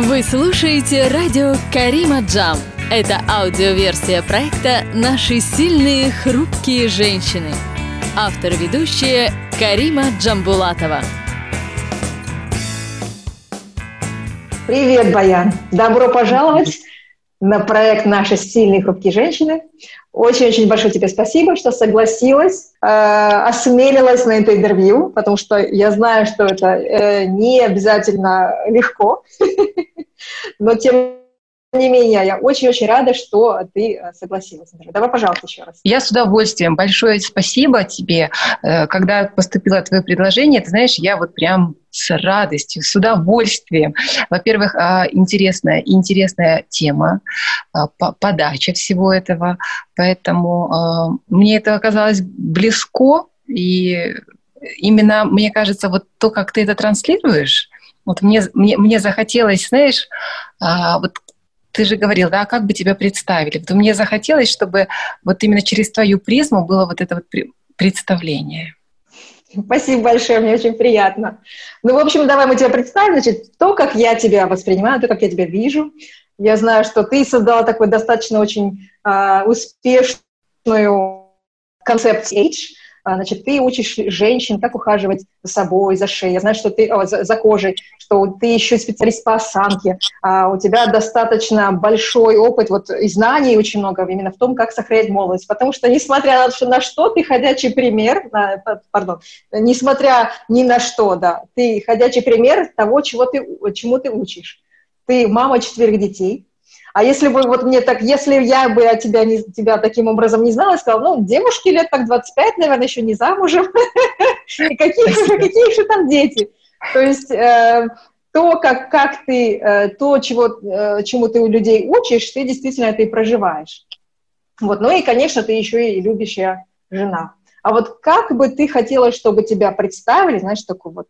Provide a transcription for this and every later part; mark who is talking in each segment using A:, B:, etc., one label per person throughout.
A: Вы слушаете радио Карима Джам. Это аудиоверсия проекта «Наши сильные, хрупкие женщины». Автор-ведущая Карима Джамбулатова.
B: Привет, Баян! Добро пожаловать на проект «Наши сильные, хрупкие женщины». Очень-очень большое тебе спасибо, что согласилась, э, осмелилась на это интервью, потому что я знаю, что это э, не обязательно легко, но тем не менее, я очень-очень рада, что ты э, согласилась. Давай, пожалуйста, еще раз.
C: Я с удовольствием. Большое спасибо тебе. Э, когда поступило твое предложение, ты знаешь, я вот прям с радостью, с удовольствием. Во-первых, а, интересная, интересная тема, а, подача всего этого, поэтому а, мне это оказалось близко, и именно, мне кажется, вот то, как ты это транслируешь, вот мне, мне, мне захотелось, знаешь, вот ты же говорил, да, как бы тебя представили. Вот мне захотелось, чтобы вот именно через твою призму было вот это вот представление.
B: Спасибо большое, мне очень приятно. Ну, в общем, давай мы тебя представим. Значит, то, как я тебя воспринимаю, то, как я тебя вижу. Я знаю, что ты создала такой достаточно очень э, успешную концепцию H, значит, ты учишь женщин, как ухаживать за собой, за шеей. Я знаю, что ты о, за, за кожей, что ты еще специалист по осанке. А, у тебя достаточно большой опыт вот, и знаний очень много именно в том, как сохранять молодость. Потому что, несмотря на, на что, ты ходячий пример, на, пардон, несмотря ни на что, да, ты ходячий пример того, чего ты, чему ты учишь. Ты мама четверых детей, а если бы вот мне так, если я бы от тебя, не, тебя таким образом не знала, сказала, ну, девушки лет так 25, наверное, еще не замужем, и какие же, какие же там дети? То есть э, то, как, как ты, э, то, чего, э, чему ты у людей учишь, ты действительно это и проживаешь. Вот, ну и, конечно, ты еще и любящая жена. А вот как бы ты хотела, чтобы тебя представили, знаешь, такую вот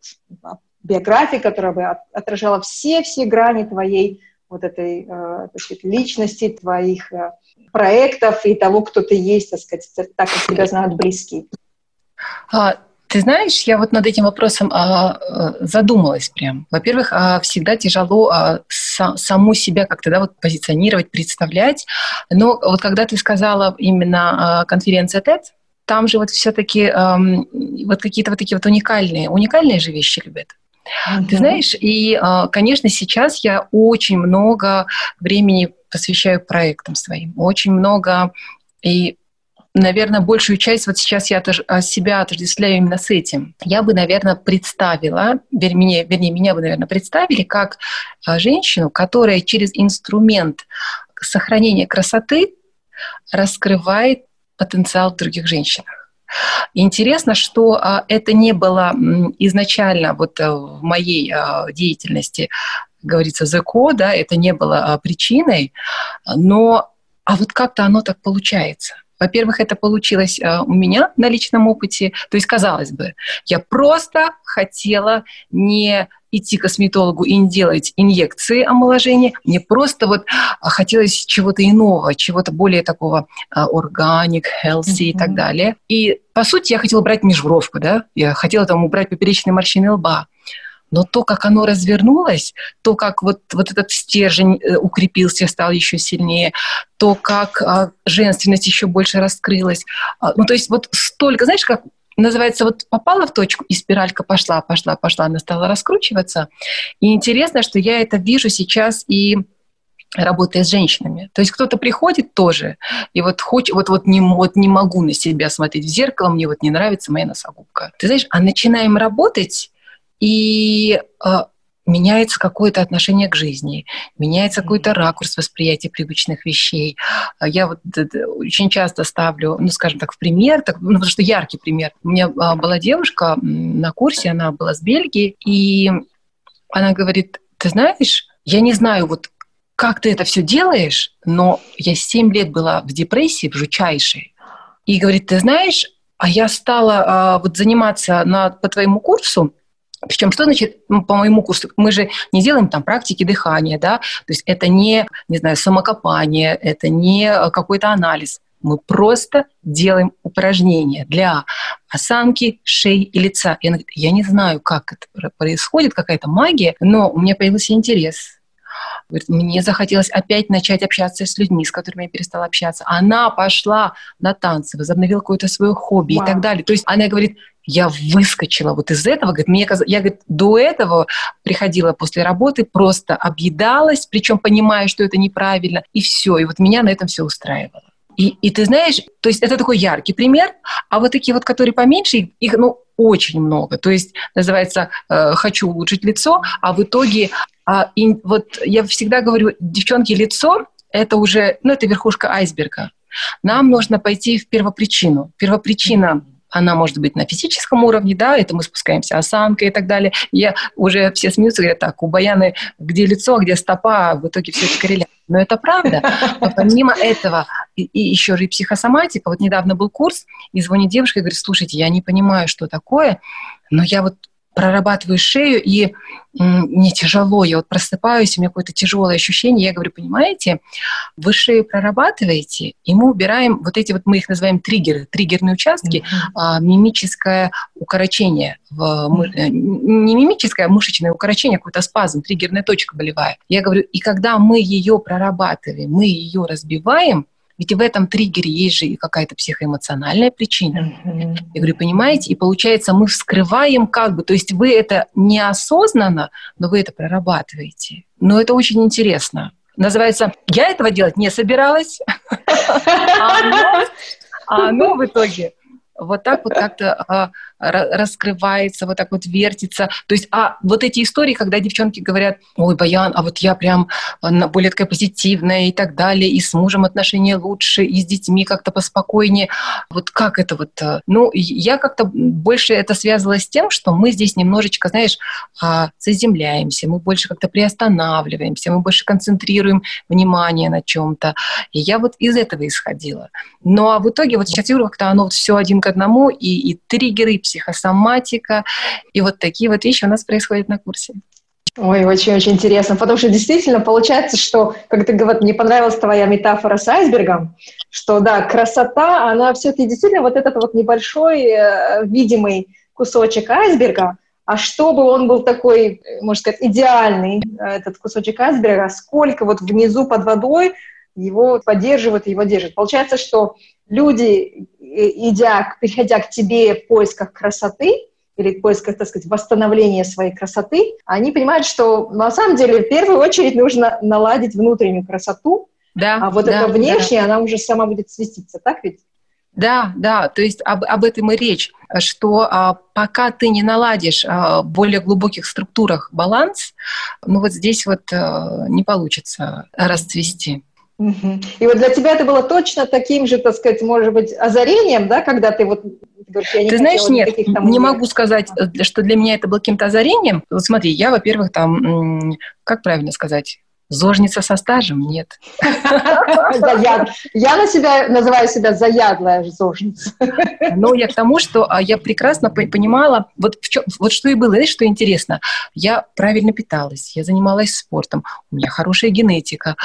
B: биографию, которая бы отражала все-все грани твоей вот этой э, сказать, личности, твоих э, проектов и того, кто ты есть, так сказать, так как тебя знают близкие?
C: А, ты знаешь, я вот над этим вопросом а, э, задумалась прям. Во-первых, а, всегда тяжело а, са, саму себя как-то да, вот позиционировать, представлять. Но вот когда ты сказала именно а, конференция TED, там же вот все-таки эм, вот какие-то вот такие вот уникальные, уникальные же вещи любят. Mm-hmm. Ты знаешь, и, а, конечно, сейчас я очень много времени посвящаю проектам своим, очень много и наверное, большую часть вот сейчас я а, себя отождествляю именно с этим. Я бы, наверное, представила, вернее, вернее меня бы, наверное, представили как а, женщину, которая через инструмент сохранения красоты раскрывает потенциал в других женщинах. Интересно, что а, это не было изначально вот э, в моей а, деятельности, говорится, ЗКО, да, это не было а, причиной, но а вот как-то оно так получается. Во-первых, это получилось у меня на личном опыте. То есть, казалось бы, я просто хотела не идти к косметологу и не делать инъекции омоложения. Мне просто вот а, хотелось чего-то иного, чего-то более такого органик, healthy mm-hmm. и так далее. И, по сути, я хотела брать межбровку, да, я хотела там убрать поперечные морщины лба. Но то, как оно развернулось, то, как вот, вот этот стержень э, укрепился, стал еще сильнее, то, как а, женственность еще больше раскрылась. А, ну, то есть вот столько, знаешь, как называется, вот попала в точку, и спиралька пошла, пошла, пошла, она стала раскручиваться. И интересно, что я это вижу сейчас и работая с женщинами. То есть кто-то приходит тоже, и вот хочет, вот, вот, не, вот не могу на себя смотреть в зеркало, мне вот не нравится моя носогубка. Ты знаешь, а начинаем работать, и а, меняется какое-то отношение к жизни, меняется какой-то ракурс восприятия привычных вещей. А я вот очень часто ставлю, ну, скажем так, в пример, так, ну, потому что яркий пример. У меня а, была девушка на курсе, она была с Бельгии, и она говорит, ты знаешь, я не знаю, вот как ты это все делаешь, но я 7 лет была в депрессии, в жучайшей. И говорит, ты знаешь, а я стала а, вот заниматься на, по твоему курсу, причем что значит по моему курсу? Мы же не делаем там практики дыхания, да, то есть это не, не знаю, самокопание, это не э, какой-то анализ. Мы просто делаем упражнения для осанки, шеи и лица. Я, я не знаю, как это происходит, какая-то магия, но у меня появился интерес. Говорит, мне захотелось опять начать общаться с людьми, с которыми я перестала общаться. Она пошла на танцы, возобновила какое-то свое хобби Вау. и так далее. То есть она говорит, я выскочила вот из этого. Говорит, мне, я говорит, до этого приходила после работы, просто объедалась, причем понимая, что это неправильно, и все. И вот меня на этом все устраивало. И, и ты знаешь, то есть это такой яркий пример, а вот такие вот, которые поменьше, их, ну, очень много. То есть называется э, «хочу улучшить лицо», а в итоге, э, и, вот я всегда говорю, девчонки, лицо – это уже, ну, это верхушка айсберга. Нам нужно пойти в первопричину. Первопричина она может быть на физическом уровне, да, это мы спускаемся осанка и так далее. Я уже все смеются, говорят, так, у Баяны где лицо, где стопа, а в итоге все это. Но это правда. Но помимо этого, и, и еще же и психосоматика. Вот недавно был курс, и звонит девушка и говорит, слушайте, я не понимаю, что такое, но я вот прорабатываю шею, и мне тяжело, я вот просыпаюсь, у меня какое-то тяжелое ощущение, я говорю, понимаете, вы шею прорабатываете, и мы убираем вот эти вот, мы их называем триггеры, триггерные участки, mm-hmm. а, мимическое укорочение, в, mm-hmm. не мимическое, а мышечное укорочение, какой-то спазм, триггерная точка болевая. Я говорю, и когда мы ее прорабатываем, мы ее разбиваем, ведь в этом триггере есть же и какая-то психоэмоциональная причина. Mm-hmm. Я говорю, понимаете? И получается, мы вскрываем как бы, то есть вы это неосознанно, но вы это прорабатываете. Но это очень интересно. Называется «Я этого делать не собиралась», а, а оно в итоге вот так вот как-то а, раскрывается, вот так вот вертится. То есть, а вот эти истории, когда девчонки говорят, ой, Баян, а вот я прям более такая позитивная и так далее, и с мужем отношения лучше, и с детьми как-то поспокойнее. Вот как это вот? Э, ну, я как-то больше это связывала с тем, что мы здесь немножечко, знаешь, а, заземляемся, мы больше как-то приостанавливаемся, мы больше концентрируем внимание на чем-то. И я вот из этого исходила. Ну, а в итоге вот сейчас я как-то оно вот все один к одному, и, и триггеры, и психосоматика. И вот такие вот вещи у нас происходят на курсе.
B: Ой, очень-очень интересно, потому что действительно получается, что, как ты говоришь, мне понравилась твоя метафора с айсбергом, что, да, красота, она все-таки действительно вот этот вот небольшой э, видимый кусочек айсберга, а чтобы он был такой, можно сказать, идеальный, э, этот кусочек айсберга, сколько вот внизу под водой его поддерживают, его держат. Получается, что люди, идя, приходя к тебе в поисках красоты, или в поисках, так сказать, восстановления своей красоты, они понимают, что на самом деле в первую очередь нужно наладить внутреннюю красоту, да, а вот да, эта внешняя, да. она уже сама будет свеститься, так ведь?
C: Да, да, то есть об, об этом и речь, что а, пока ты не наладишь а, в более глубоких структурах баланс, ну вот здесь вот а, не получится расцвести.
B: И вот для тебя это было точно таким же, так сказать, может быть, озарением, да, когда ты вот
C: говоришь, я не Ты знаешь, нет, там не могу сказать, э, что для меня это было каким-то озарением. Вот смотри, я, во-первых, там, как правильно сказать, Зожница со стажем? Нет.
B: Я на себя называю себя заядлая зожница.
C: Ну, я к тому, что а, я прекрасно понимала, вот, в чем, вот что и было, знаешь, что интересно. Я правильно питалась, я занималась спортом, у меня хорошая генетика,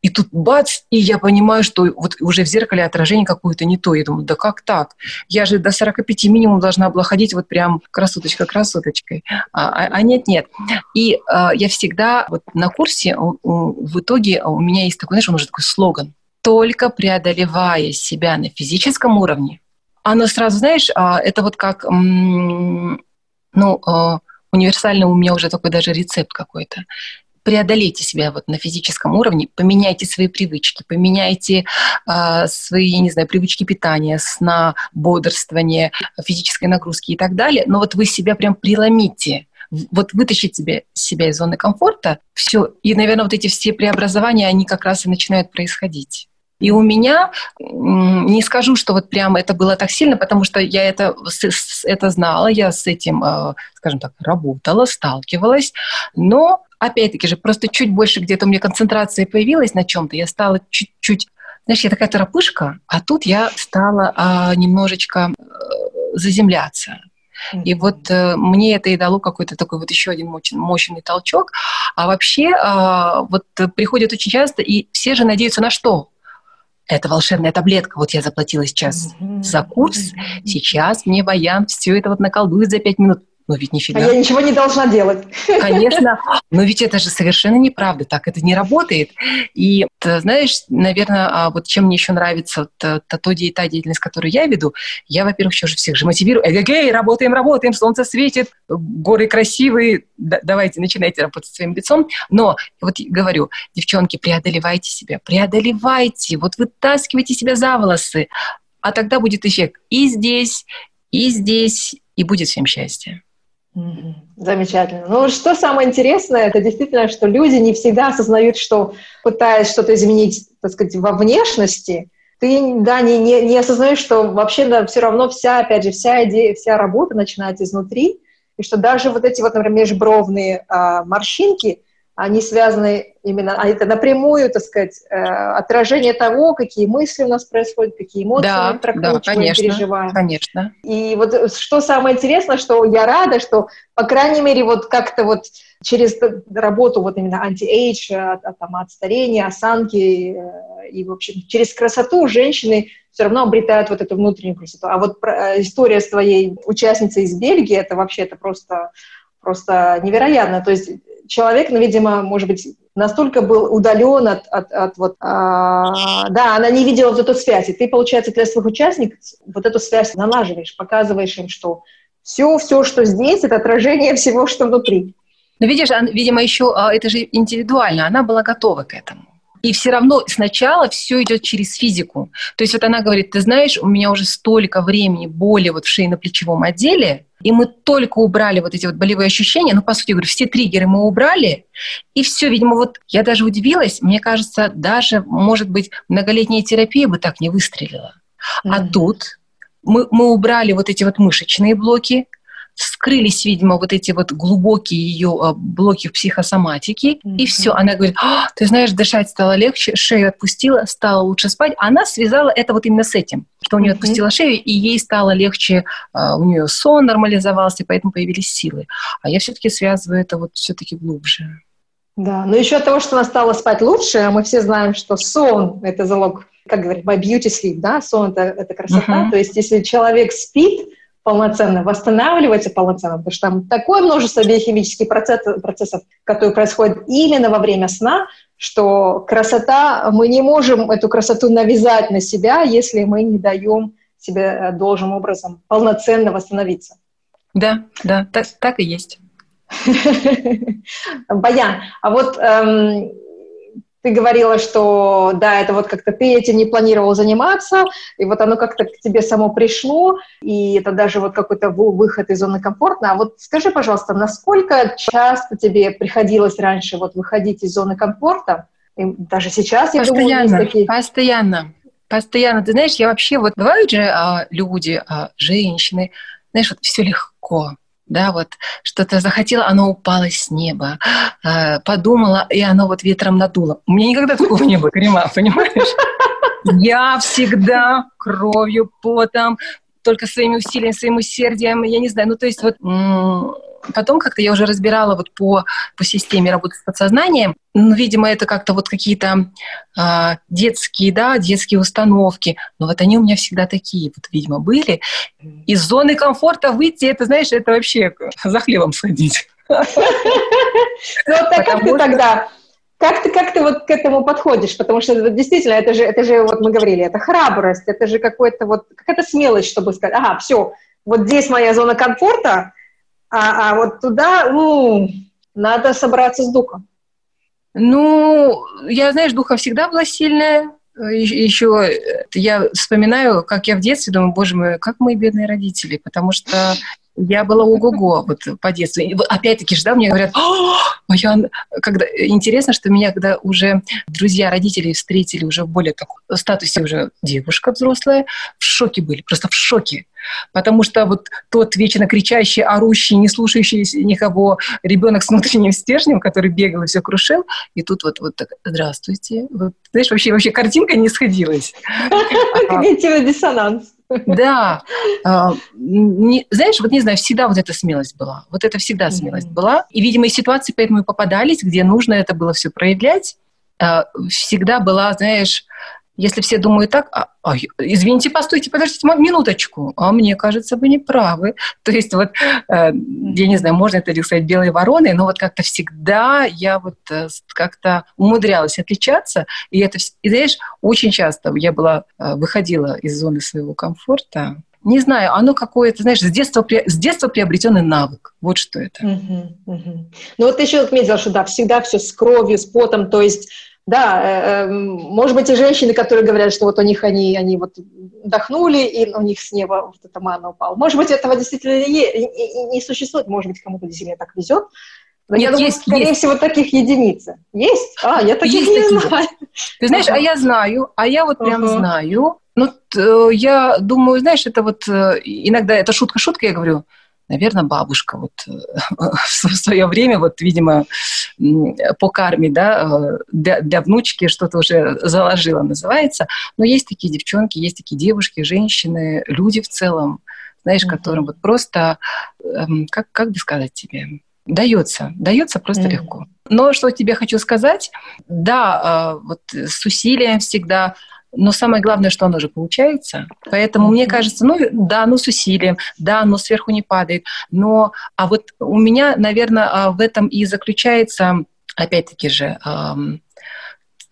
C: и тут бац, и я понимаю, что вот уже в зеркале отражение какое-то не то. Я думаю, да как так? Я же до 45 минимум должна была ходить вот прям красоточка-красоточкой. А, а, а нет-нет. И а, я всегда вот на курсе в итоге у меня есть такой, знаешь, он уже такой слоган. Только преодолевая себя на физическом уровне, оно сразу, знаешь, а, это вот как, ну, а, универсально у меня уже такой даже рецепт какой-то преодолейте себя вот на физическом уровне, поменяйте свои привычки, поменяйте э, свои, не знаю, привычки питания, сна, бодрствования, физической нагрузки и так далее, но вот вы себя прям преломите, вот вытащить себя, себя из зоны комфорта, все, и, наверное, вот эти все преобразования, они как раз и начинают происходить. И у меня, не скажу, что вот прямо это было так сильно, потому что я это, это знала, я с этим, а, скажем так, работала, сталкивалась, но опять-таки же, просто чуть больше где-то у меня концентрация появилась на чем-то, я стала чуть-чуть, знаешь, я такая торопышка, а тут я стала а, немножечко э, заземляться. И вот э, мне это и дало какой-то такой вот еще один мощный, мощный толчок. А вообще э, вот приходят очень часто, и все же надеются на что? Это волшебная таблетка. Вот я заплатила сейчас за курс, сейчас мне Баян все это вот наколдует за пять минут. Но ведь нифига.
B: А я ничего не должна делать.
C: Конечно, но ведь это же совершенно неправда, так это не работает. И ты знаешь, наверное, а вот чем мне еще нравится вот, та, та, та деятельность, которую я веду, я, во-первых, еще же всех же мотивирую. Эгегей, работаем, работаем, солнце светит, горы красивые, да, давайте, начинайте работать своим лицом. Но вот говорю, девчонки, преодолевайте себя, преодолевайте, вот вытаскивайте себя за волосы, а тогда будет эффект и здесь, и здесь, и будет всем счастье.
B: Замечательно. Ну, что самое интересное, это действительно, что люди не всегда осознают, что пытаясь что-то изменить, так сказать, во внешности, ты, да, не, не, не осознаешь, что вообще да, все равно вся, опять же, вся идея, вся работа начинается изнутри, и что даже вот эти вот, например, межбровные а, морщинки, они связаны именно, а это напрямую, так сказать, э, отражение того, какие мысли у нас происходят, какие эмоции
C: да, мы прокручиваем, да, конечно,
B: переживаем.
C: Конечно.
B: И вот э, что самое интересное, что я рада, что, по крайней мере, вот как-то вот через работу вот именно anti-age, от, от, там, от старения, осанки э, и, в общем, через красоту женщины все равно обретают вот эту внутреннюю красоту. А вот история с твоей участницей из Бельгии, это вообще, это просто просто невероятно. То есть человек, ну, видимо, может быть, настолько был удален от, от, от вот, а, да, она не видела вот эту связь. И ты, получается, для своих участников вот эту связь налаживаешь, показываешь им, что все, все, что здесь, это отражение всего, что внутри.
C: Но видишь, видимо, еще а, это же индивидуально, она была готова к этому. И все равно сначала все идет через физику. То есть вот она говорит, ты знаешь, у меня уже столько времени боли вот в шейно-плечевом отделе, и мы только убрали вот эти вот болевые ощущения, ну, по сути, говорю, все триггеры мы убрали, и все, видимо, вот я даже удивилась, мне кажется, даже, может быть, многолетняя терапия бы так не выстрелила. Mm-hmm. А тут мы, мы убрали вот эти вот мышечные блоки, вскрылись, видимо, вот эти вот глубокие ее а, блоки в психосоматике, mm-hmm. и все. Она говорит, а, ты знаешь, дышать стало легче, шею отпустила, стало лучше спать. Она связала это вот именно с этим, что у нее mm-hmm. отпустила шею, и ей стало легче, а, у нее сон нормализовался, и поэтому появились силы. А я все-таки связываю это вот все-таки глубже.
B: Да, но еще от того, что она стала спать лучше, мы все знаем, что сон – это залог, как говорят, my beauty sleep, да, сон – это, это красота. Uh-huh. То есть если человек спит, полноценно, восстанавливается полноценно, потому что там такое множество биохимических процессов, процессов, которые происходят именно во время сна, что красота, мы не можем эту красоту навязать на себя, если мы не даем себе э, должным образом полноценно восстановиться.
C: Да, да, так, так и есть.
B: Баян, а вот эм, ты говорила, что да, это вот как-то ты этим не планировал заниматься, и вот оно как-то к тебе само пришло, и это даже вот какой-то выход из зоны комфорта. А вот скажи, пожалуйста, насколько часто тебе приходилось раньше вот выходить из зоны комфорта? И даже сейчас,
C: я постоянно, думаю, есть такие... Постоянно, постоянно. Ты знаешь, я вообще, вот бывают же а, люди, а, женщины, знаешь, вот все легко, да, вот что-то захотела, оно упало с неба, э, подумала, и оно вот ветром надуло. У меня никогда такого не было, Карима, понимаешь? Я всегда кровью, потом, только своими усилиями, своим усердием, я не знаю, ну то есть вот потом как-то я уже разбирала вот по, по системе работы с подсознанием, ну, видимо, это как-то вот какие-то а, детские, да, детские установки, но вот они у меня всегда такие вот, видимо, были. Из зоны комфорта выйти, это, знаешь, это вообще за хлебом сходить.
B: Ну, так как ты тогда как ты, как ты вот к этому подходишь? Потому что действительно, это же, это же, вот мы говорили, это храбрость, это же какой-то вот, какая-то смелость, чтобы сказать, ага, все, вот здесь моя зона комфорта, а, а вот туда, ну, надо собраться с духом.
C: Ну, я, знаешь, духа всегда была сильная. Еще я вспоминаю, как я в детстве думаю, боже мой, как мои бедные родители, потому что я была ого-го вот по детству. Опять-таки же, да, мне говорят, а я... когда... интересно, что меня, когда уже друзья родители встретили уже в более таком статусе уже девушка взрослая, в шоке были, просто в шоке. Потому что вот тот вечно кричащий, орущий, не слушающий никого ребенок с внутренним стержнем, который бегал и все крушил, и тут вот, вот так, здравствуйте. Вот, знаешь, вообще, вообще картинка не сходилась.
B: Когнитивный диссонанс.
C: Да. А, не, знаешь, вот не знаю, всегда вот эта смелость была. Вот это всегда смелость была. И, видимо, и ситуации поэтому и попадались, где нужно это было все проявлять. А, всегда была, знаешь, Если все думают так, а, а, извините, постойте, подождите минуточку, а мне кажется, вы не правы. То есть вот, э, я не знаю, можно это ли сказать белой вороной, но вот как-то всегда я вот э, как-то умудрялась отличаться, и это, и знаешь, очень часто я была, э, выходила из зоны своего комфорта, не знаю, оно какое-то, знаешь, с детства, с детства приобретенный навык. Вот что это.
B: Угу, угу. Ну вот ты еще отметила, что да, всегда все с кровью, с потом, то есть да, э, э, может быть, и женщины, которые говорят, что вот у них они, они вот вдохнули, и у них с неба вот эта мана упала. Может быть, этого действительно не, не существует, может быть, кому-то действительно так везет. Но Нет, я думаю, есть, скорее есть. всего, таких единицы. Есть? А, я таких есть не такие. знаю.
C: Ты знаешь, а я знаю, а я вот прям знаю. Ну, я думаю, знаешь, это вот э, иногда это шутка-шутка, я говорю, наверное, бабушка вот э, в свое время, вот, видимо, по карме, да, э, для, для внучки что-то уже заложила, называется. Но есть такие девчонки, есть такие девушки, женщины, люди в целом, знаешь, mm-hmm. которым вот просто, эм, как, как бы сказать тебе, дается, дается просто mm-hmm. легко. Но что тебе хочу сказать, да, э, вот с усилием всегда но самое главное, что оно же получается. Поэтому мне кажется, ну да, ну с усилием, да, но сверху не падает. Но, а вот у меня, наверное, а, в этом и заключается, опять-таки же,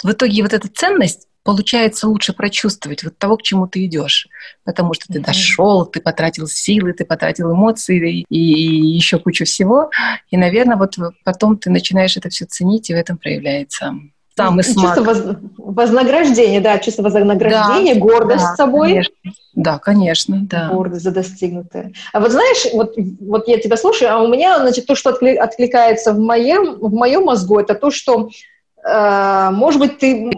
C: в итоге вот эта ценность получается лучше прочувствовать вот того, к чему ты идешь. Потому что ты mm-hmm. дошел, ты потратил силы, ты потратил эмоции и, и еще кучу всего. И, наверное, вот потом ты начинаешь это все ценить, и в этом проявляется
B: самый смак. Чувство воз... вознаграждения, да, чувство вознаграждения, да, гордость да, собой.
C: Конечно. Да, конечно, да.
B: Гордость за достигнутое. А вот знаешь, вот, вот я тебя слушаю, а у меня, значит, то, что откли... откликается в моем, в моем мозгу, это то, что, э, может быть, ты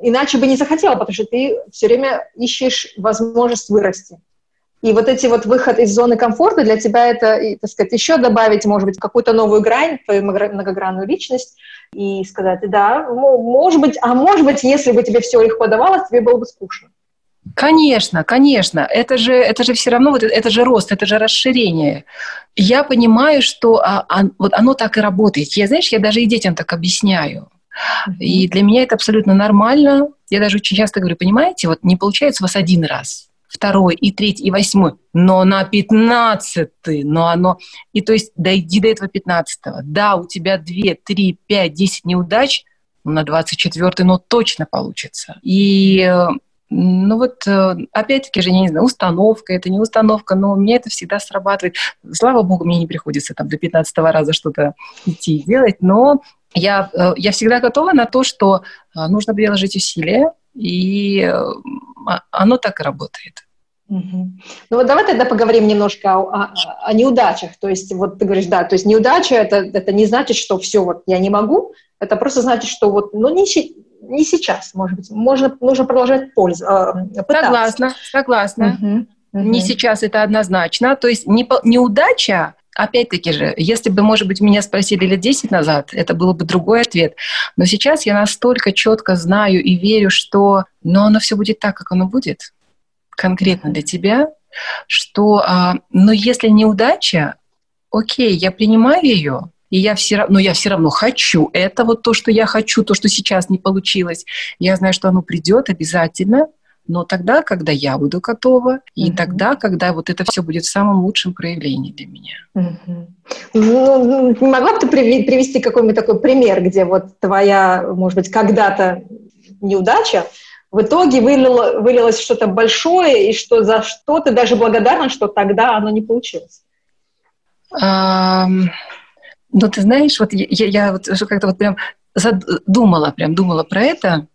B: иначе бы не захотела, потому что ты все время ищешь возможность вырасти. И вот эти вот выход из зоны комфорта для тебя это, так сказать, еще добавить, может быть, какую-то новую грань, твою многогранную личность, и сказать, да, может быть, а может быть, если бы тебе все легко давалось, тебе было бы скучно.
C: Конечно, конечно. Это же, это же все равно, вот это же рост, это же расширение. Я понимаю, что а, а, вот оно так и работает. Я, знаешь, я даже и детям так объясняю. И для меня это абсолютно нормально. Я даже очень часто говорю, понимаете, вот не получается у вас один раз второй, и третий, и восьмой, но на пятнадцатый, но оно... И то есть дойди до этого пятнадцатого. Да, у тебя две, три, пять, десять неудач, на двадцать четвертый, но точно получится. И ну вот, э, опять-таки же, я не знаю, установка, это не установка, но у меня это всегда срабатывает. Слава богу, мне не приходится там до 15 раза что-то идти и делать, но я, э, я всегда готова на то, что э, нужно приложить усилия, и оно так и работает.
B: Угу. Ну вот давай тогда поговорим немножко о, о, о неудачах. То есть вот ты говоришь, да, то есть неудача это, это не значит, что все, вот я не могу, это просто значит, что вот, ну не, не сейчас, может быть, можно, нужно продолжать пользу,
C: э, Согласна, согласна. Угу. Угу. Не сейчас это однозначно. То есть не, неудача, опять-таки же, если бы, может быть, меня спросили лет 10 назад, это был бы другой ответ. Но сейчас я настолько четко знаю и верю, что но оно все будет так, как оно будет конкретно для тебя, что, а, но если неудача, окей, я принимаю ее, и я все равно, но я все равно хочу. Это вот то, что я хочу, то, что сейчас не получилось. Я знаю, что оно придет обязательно, но тогда, когда я буду готова, и mm-hmm. тогда, когда вот это все будет в самом лучшем проявлении для меня.
B: Mm-hmm. Ну, могла бы ты привести какой-нибудь такой пример, где вот твоя, может быть, когда-то неудача в итоге вылило, вылилось что-то большое, и что за что ты даже благодарна, что тогда оно не получилось?
C: Um, ну, ты знаешь, вот я, я вот как-то вот прям задумала, прям думала про это.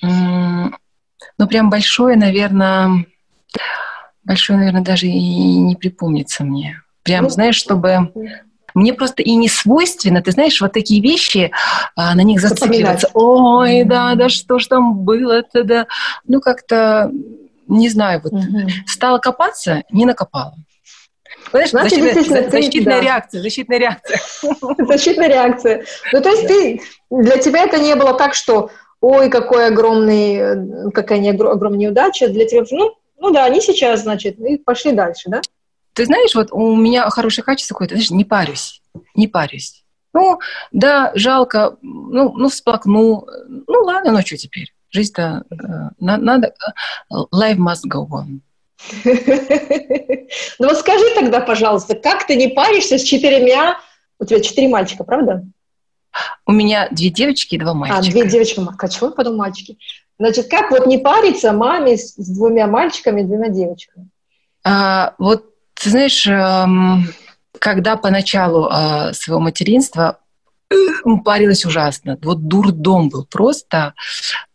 C: Ну, прям большое, наверное, большое, наверное, даже и не припомнится мне. Прям, ну, знаешь, чтобы мне просто и не свойственно, ты знаешь, вот такие вещи, а, на них зацикливаться. Ой, да, да что ж там было-то, да. Ну, как-то, не знаю, вот угу. стала копаться, не накопала.
B: Знаешь, Значит, защитная,
C: защитная да. реакция, защитная реакция.
B: Защитная реакция. Ну, то есть ты, для тебя это не было так, что ой, какой огромный, какая не огромная неудача, для тебя, ну, ну да, они сейчас, значит, и пошли дальше, да?
C: Ты знаешь, вот у меня хорошее качество какое-то, знаешь, не парюсь, не парюсь. Ну, да, жалко, ну, ну всплакну, ну ладно, ну что теперь? Жизнь-то э, надо... Life must go on.
B: Ну вот скажи тогда, пожалуйста, как ты не паришься с четырьмя... У тебя четыре мальчика, правда?
C: У меня две девочки и два мальчика.
B: А, две девочки. А чего я подумал мальчики? Значит, как вот не париться маме с, с двумя мальчиками и двумя девочками?
C: А, вот, ты знаешь, эм, когда поначалу э, своего материнства парилась ужасно. Вот дурдом был просто.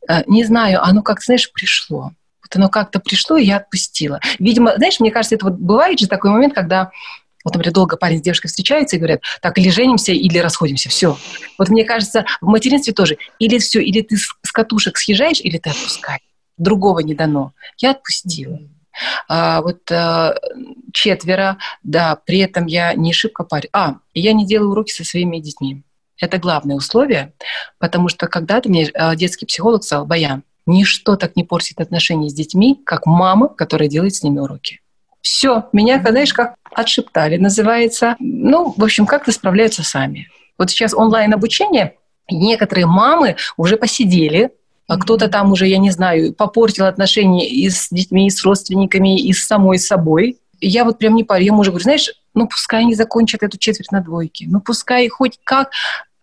C: Э, не знаю, оно как, знаешь, пришло. Вот оно как-то пришло, и я отпустила. Видимо, знаешь, мне кажется, это вот бывает же такой момент, когда вот, например, долго парень с девушкой встречается и говорят, так, или женимся, или расходимся, все. Вот мне кажется, в материнстве тоже. Или все, или ты с катушек съезжаешь, или ты отпускаешь. Другого не дано. Я отпустила. А, вот а, четверо, да, при этом я не шибко парю. А, я не делаю уроки со своими детьми. Это главное условие, потому что когда-то мне а, детский психолог сказал, Баян, ничто так не портит отношения с детьми, как мама, которая делает с ними уроки. Все, меня, знаешь, как отшептали, называется. Ну, в общем, как-то справляются сами. Вот сейчас онлайн-обучение, некоторые мамы уже посидели, а кто-то там уже, я не знаю, попортил отношения и с детьми, и с родственниками, и с самой собой. И я вот прям не парю. Я мужу говорю, знаешь, ну пускай они закончат эту четверть на двойке. Ну пускай хоть как.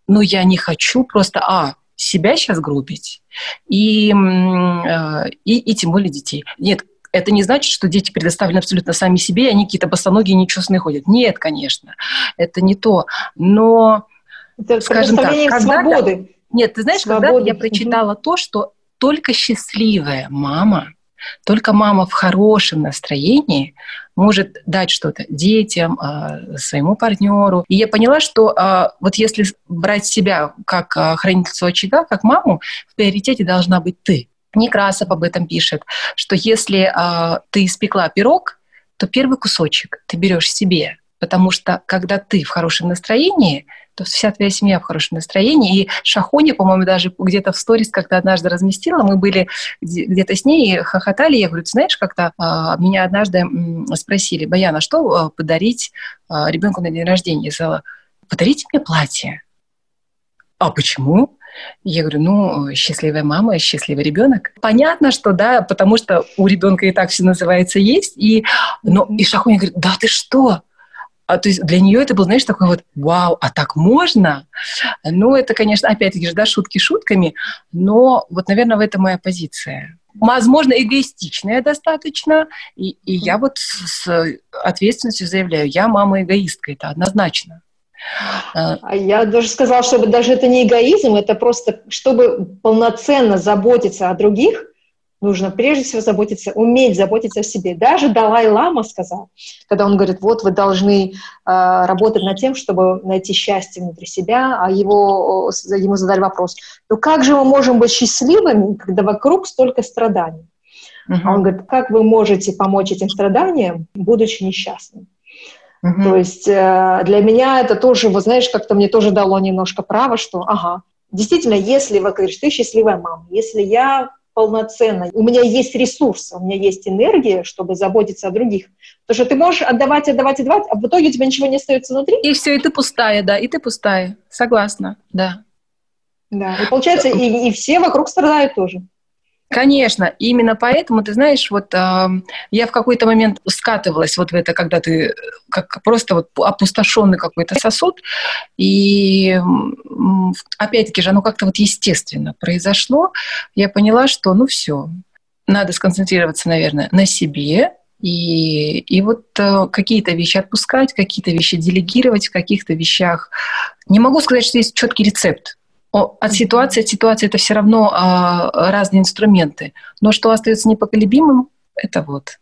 C: Но я не хочу просто, а, себя сейчас грубить и, э, и, и тем более детей. Нет, это не значит, что дети предоставлены абсолютно сами себе, и они какие-то босоногие, нечестные ходят. Нет, конечно, это не то. Но,
B: это скажем так, свободы.
C: Нет, ты знаешь, когда я прочитала то, что только счастливая мама, только мама в хорошем настроении может дать что-то детям, а, своему партнеру. И я поняла, что а, вот если брать себя как а, хранительницу очага, как маму, в приоритете должна быть ты. Некрасов об этом пишет, что если ты испекла пирог, то первый кусочек ты берешь себе, потому что когда ты в хорошем настроении, то вся твоя семья в хорошем настроении. И Шахони, по-моему, даже где-то в сторис как-то однажды разместила, мы были где-то с ней, хохотали, я говорю, ты знаешь, как-то а, меня однажды спросили, Баяна, что а, подарить а, ребенку на день рождения? Я сказала, подарите мне платье. А почему? Я говорю, ну, счастливая мама, счастливый ребенок. Понятно, что да, потому что у ребенка и так все называется есть. И, но и Шахуня говорит, да ты что? А, то есть для нее это был, знаешь, такой вот, вау, а так можно? Ну, это, конечно, опять-таки же, да, шутки шутками, но вот, наверное, в этом моя позиция. Возможно, эгоистичная достаточно, и, и я вот с ответственностью заявляю, я мама-эгоистка, это однозначно.
B: А, а я даже сказала, чтобы даже это не эгоизм, это просто, чтобы полноценно заботиться о других – нужно прежде всего заботиться, уметь заботиться о себе. Даже Далай-Лама сказал, когда он говорит, вот вы должны э, работать над тем, чтобы найти счастье внутри себя, а его, ему задали вопрос, ну как же мы можем быть счастливыми, когда вокруг столько страданий? Uh-huh. Он говорит, как вы можете помочь этим страданиям, будучи несчастным? Uh-huh. То есть э, для меня это тоже, вот знаешь, как-то мне тоже дало немножко право, что, ага, действительно, если, вот говоришь, ты счастливая мама, если я полноценно. У меня есть ресурс, у меня есть энергия, чтобы заботиться о других. Потому что ты можешь отдавать, отдавать, отдавать, а в итоге у тебя ничего не остается внутри.
C: И все, и ты пустая, да, и ты пустая. Согласна, да.
B: Да, и получается, и, и все вокруг страдают тоже.
C: Конечно, именно поэтому, ты знаешь, вот э, я в какой-то момент скатывалась вот в это, когда ты как просто вот опустошенный какой-то сосуд, и опять-таки же оно как-то вот естественно произошло. Я поняла, что ну все, надо сконцентрироваться, наверное, на себе, и, и вот э, какие-то вещи отпускать, какие-то вещи делегировать, в каких-то вещах. Не могу сказать, что есть четкий рецепт от ситуации от ситуации это все равно а, разные инструменты. Но что остается непоколебимым, это вот.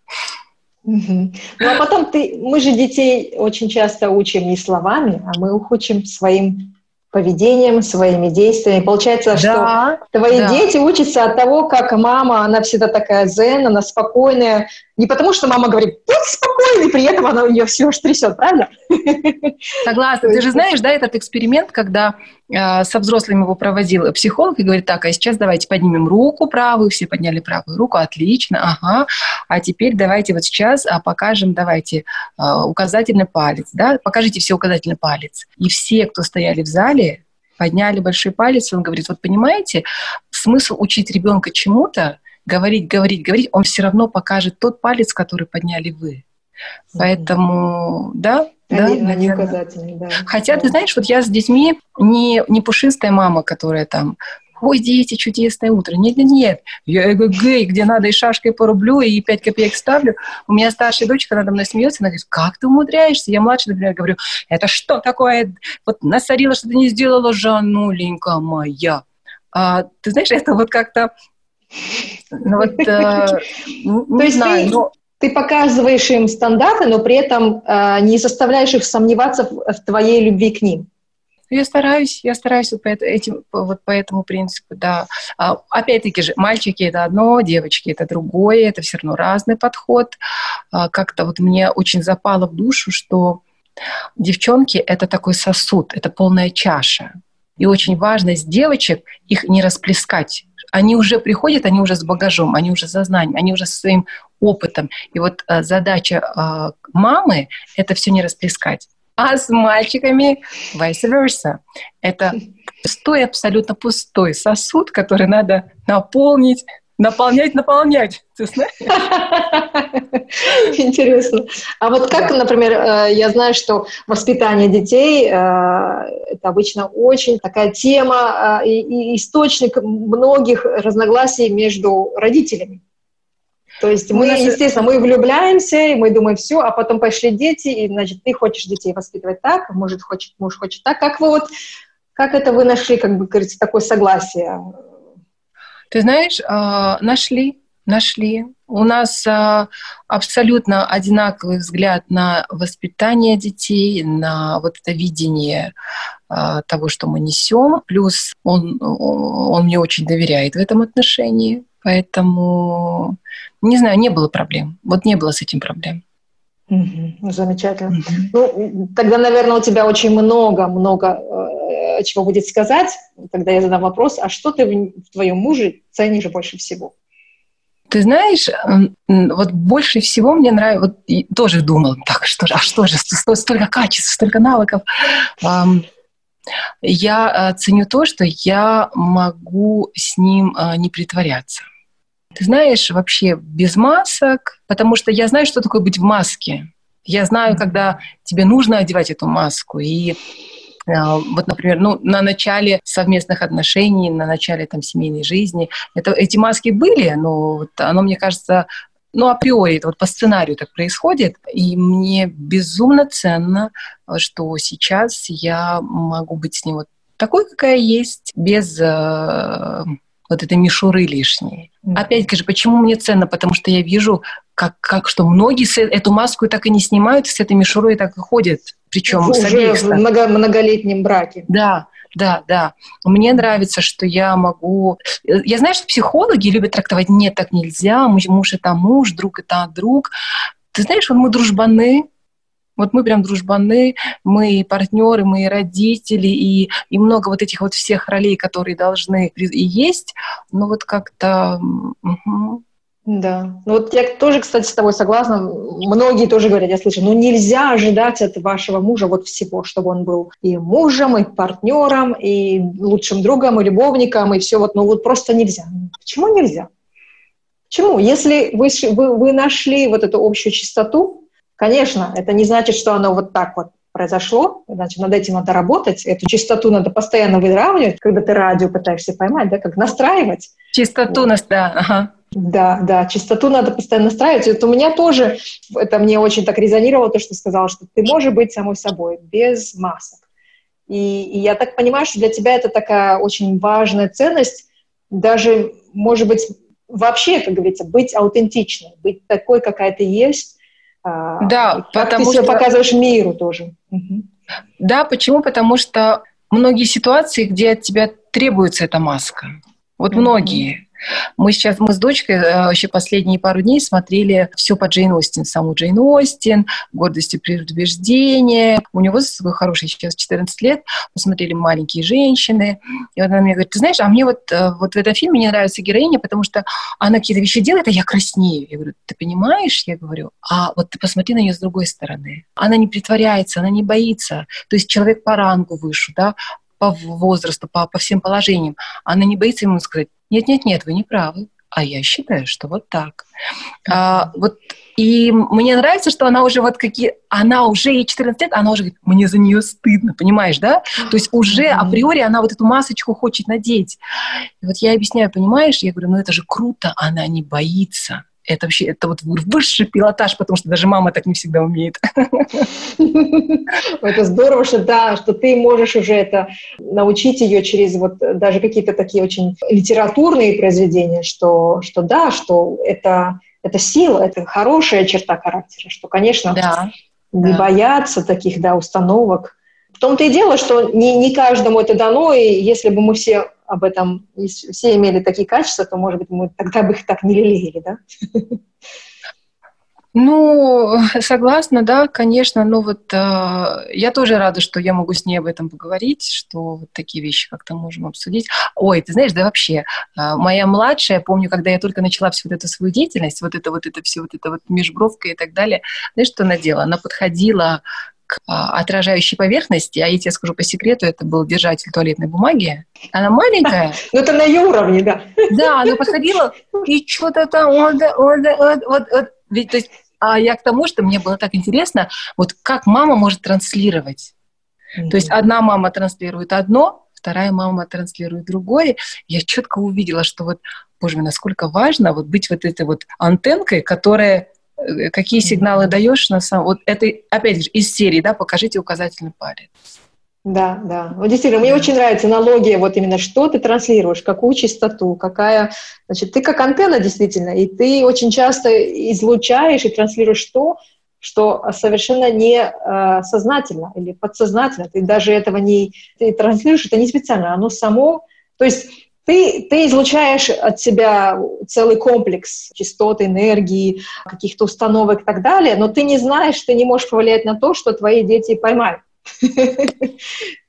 B: Угу. Ну а потом ты, мы же детей очень часто учим не словами, а мы их учим своим поведением, своими действиями. Получается, да, что твои да. дети учатся от того, как мама, она всегда такая зен, она спокойная. Не потому, что мама говорит, будь спокойный, при этом она у нее все аж трясет, правда?
C: Согласна. Ты же знаешь, да, этот эксперимент, когда э, со взрослыми его проводил психолог и говорит, так, а сейчас давайте поднимем руку правую, все подняли правую руку, отлично, ага, а теперь давайте вот сейчас а, покажем, давайте э, указательный палец, да, покажите все указательный палец. И все, кто стояли в зале, подняли большой палец, он говорит, вот понимаете, смысл учить ребенка чему-то, говорить, говорить, говорить, он все равно покажет тот палец, который подняли вы. Поэтому, да, да,
B: они указательные, да.
C: Хотя, ты знаешь, вот я с детьми не, не пушистая мама, которая там ой, дети, чудесное утро. Нет, нет, нет. Я эгэгэй, где надо и шашкой по рублю, и 5 копеек ставлю. У меня старшая дочка, она мной смеется, она говорит, как ты умудряешься? Я младшая, например, говорю, это что такое? Вот насорила, что ты не сделала, Жануленька моя. А, ты знаешь, это вот как-то
B: ну, вот, э, То есть знаю, ты, но... ты показываешь им стандарты, но при этом э, не заставляешь их сомневаться в, в твоей любви к ним.
C: Я стараюсь, я стараюсь вот по, этим, вот по этому принципу, да. А, опять-таки же, мальчики это одно, девочки это другое, это все равно разный подход. А, как-то вот мне очень запало в душу, что девчонки это такой сосуд, это полная чаша. И очень важно с девочек их не расплескать. Они уже приходят, они уже с багажом, они уже со знанием, они уже со своим опытом. И вот а, задача а, мамы — это все не расплескать а с мальчиками vice versa. Это пустой, абсолютно пустой сосуд, который надо наполнить, наполнять, наполнять. Ты знаешь?
B: Интересно. А вот как, например, э, я знаю, что воспитание детей э, это обычно очень такая тема э, и источник многих разногласий между родителями. То есть мы, наши... естественно, мы влюбляемся, и мы думаем, все, а потом пошли дети, и, значит, ты хочешь детей воспитывать так, может, хочет, муж хочет так. Как вы вот, как это вы нашли, как бы говорится, такое согласие?
C: Ты знаешь, а, нашли, нашли. У нас а, абсолютно одинаковый взгляд на воспитание детей, на вот это видение а, того, что мы несем. Плюс он, он мне очень доверяет в этом отношении. Поэтому, не знаю, не было проблем. Вот не было с этим проблем.
B: Угу, замечательно. Угу. Ну, тогда, наверное, у тебя очень много-много э, чего будет сказать. Тогда я задам вопрос, а что ты в, в твоем муже ценишь больше всего?
C: Ты знаешь, вот больше всего мне нравится, вот и тоже думала, так, что же, а что же, столько качеств, столько навыков. Я э, ценю то, что я могу с ним э, не притворяться. Ты знаешь, вообще без масок, потому что я знаю, что такое быть в маске. Я знаю, когда тебе нужно одевать эту маску. И а, вот, например, ну, на начале совместных отношений, на начале там, семейной жизни, это, эти маски были, но вот оно, мне кажется, ну, априори, это вот по сценарию так происходит, и мне безумно ценно, что сейчас я могу быть с ним вот такой, какая есть, без э, вот этой мишуры лишней. Mm-hmm. Опять же, почему мне ценно? Потому что я вижу, как, как что многие эту маску так и не снимают, с этой мишурой так и ходят. Причем
B: Уже в много, многолетнем браке.
C: Да, да, да. Мне нравится, что я могу... Я знаю, что психологи любят трактовать «нет, так нельзя», муж это муж, друг это друг. Ты знаешь, вот мы дружбаны, вот мы прям дружбаны, мы и партнеры, мы и родители, и, и много вот этих вот всех ролей, которые должны и есть. Но вот как-то... Угу.
B: Да. Ну вот я тоже, кстати, с тобой согласна. Многие тоже говорят, я слышу, ну нельзя ожидать от вашего мужа вот всего, чтобы он был и мужем, и партнером, и лучшим другом, и любовником, и все вот, ну вот просто нельзя. Почему нельзя? Почему? Если вы, вы, вы нашли вот эту общую чистоту, Конечно, это не значит, что оно вот так вот произошло, значит, над этим надо работать, эту частоту надо постоянно выравнивать, когда ты радио пытаешься поймать, да, как настраивать.
C: Частоту вот. да, ага.
B: Да, да, частоту надо постоянно настраивать. Вот у меня тоже, это мне очень так резонировало, то, что ты сказала, что ты можешь быть самой собой, без масок. И, и я так понимаю, что для тебя это такая очень важная ценность, даже, может быть, вообще, как говорится, быть аутентичной, быть такой, какая ты есть,
C: да,
B: как потому ты себя что... показываешь миру тоже.
C: Да, почему? Потому что многие ситуации, где от тебя требуется эта маска. Вот mm-hmm. многие. Мы сейчас, мы с дочкой э, вообще последние пару дней смотрели все по Джейн Остин, саму Джейн Остин, «Гордость и предубеждение». У него хороший сейчас 14 лет, посмотрели «Маленькие женщины». И вот она мне говорит, ты знаешь, а мне вот, э, вот в этом фильме не нравится героиня, потому что она какие-то вещи делает, а я краснею. Я говорю, ты понимаешь? Я говорю, а вот ты посмотри на нее с другой стороны. Она не притворяется, она не боится. То есть человек по рангу выше, да, по возрасту, по, по всем положениям. Она не боится ему сказать, нет-нет-нет, вы не правы. А я считаю, что вот так. А, вот и мне нравится, что она уже вот какие... Она уже ей 14 лет, она уже говорит, мне за нее стыдно, понимаешь, да? То есть уже mm-hmm. априори она вот эту масочку хочет надеть. И вот я объясняю, понимаешь, я говорю, ну это же круто, она не боится это вообще, это вот высший пилотаж, потому что даже мама так не всегда умеет.
B: Это здорово, что да, что ты можешь уже это научить ее через вот даже какие-то такие очень литературные произведения, что, что да, что это, это сила, это хорошая черта характера, что, конечно, да, не да. бояться таких, да, установок. В том-то и дело, что не, не каждому это дано, и если бы мы все об этом, если все имели такие качества, то, может быть, мы тогда бы их так не лелеяли, да?
C: Ну, согласна, да, конечно, но вот э, я тоже рада, что я могу с ней об этом поговорить, что вот такие вещи как-то можем обсудить. Ой, ты знаешь, да вообще, э, моя младшая, помню, когда я только начала всю вот эту свою деятельность, вот это вот это все, вот это вот межбровка и так далее, знаешь, что она делала? Она подходила а, отражающей поверхности, а я тебе скажу по секрету, это был держатель туалетной бумаги. Она маленькая.
B: Ну, это на ее уровне, да.
C: Да, она подходила, и что-то там, вот, вот, вот, вот. Ведь, то есть, а я к тому, что мне было так интересно, вот как мама может транслировать. Mm-hmm. То есть одна мама транслирует одно, вторая мама транслирует другое. Я четко увидела, что вот, боже мой, насколько важно вот быть вот этой вот антенкой, которая какие сигналы даешь на самом... Вот это, опять же, из серии, да, покажите указательный палец.
B: Да, да. Вот действительно, мне очень нравится аналогия, вот именно что ты транслируешь, какую частоту, какая... Значит, ты как антенна действительно, и ты очень часто излучаешь и транслируешь то, что совершенно не э, сознательно или подсознательно. Ты даже этого не... Ты транслируешь, это не специально, оно само... То есть ты, ты излучаешь от себя целый комплекс частот, энергии, каких-то установок и так далее, но ты не знаешь, ты не можешь повлиять на то, что твои дети поймают.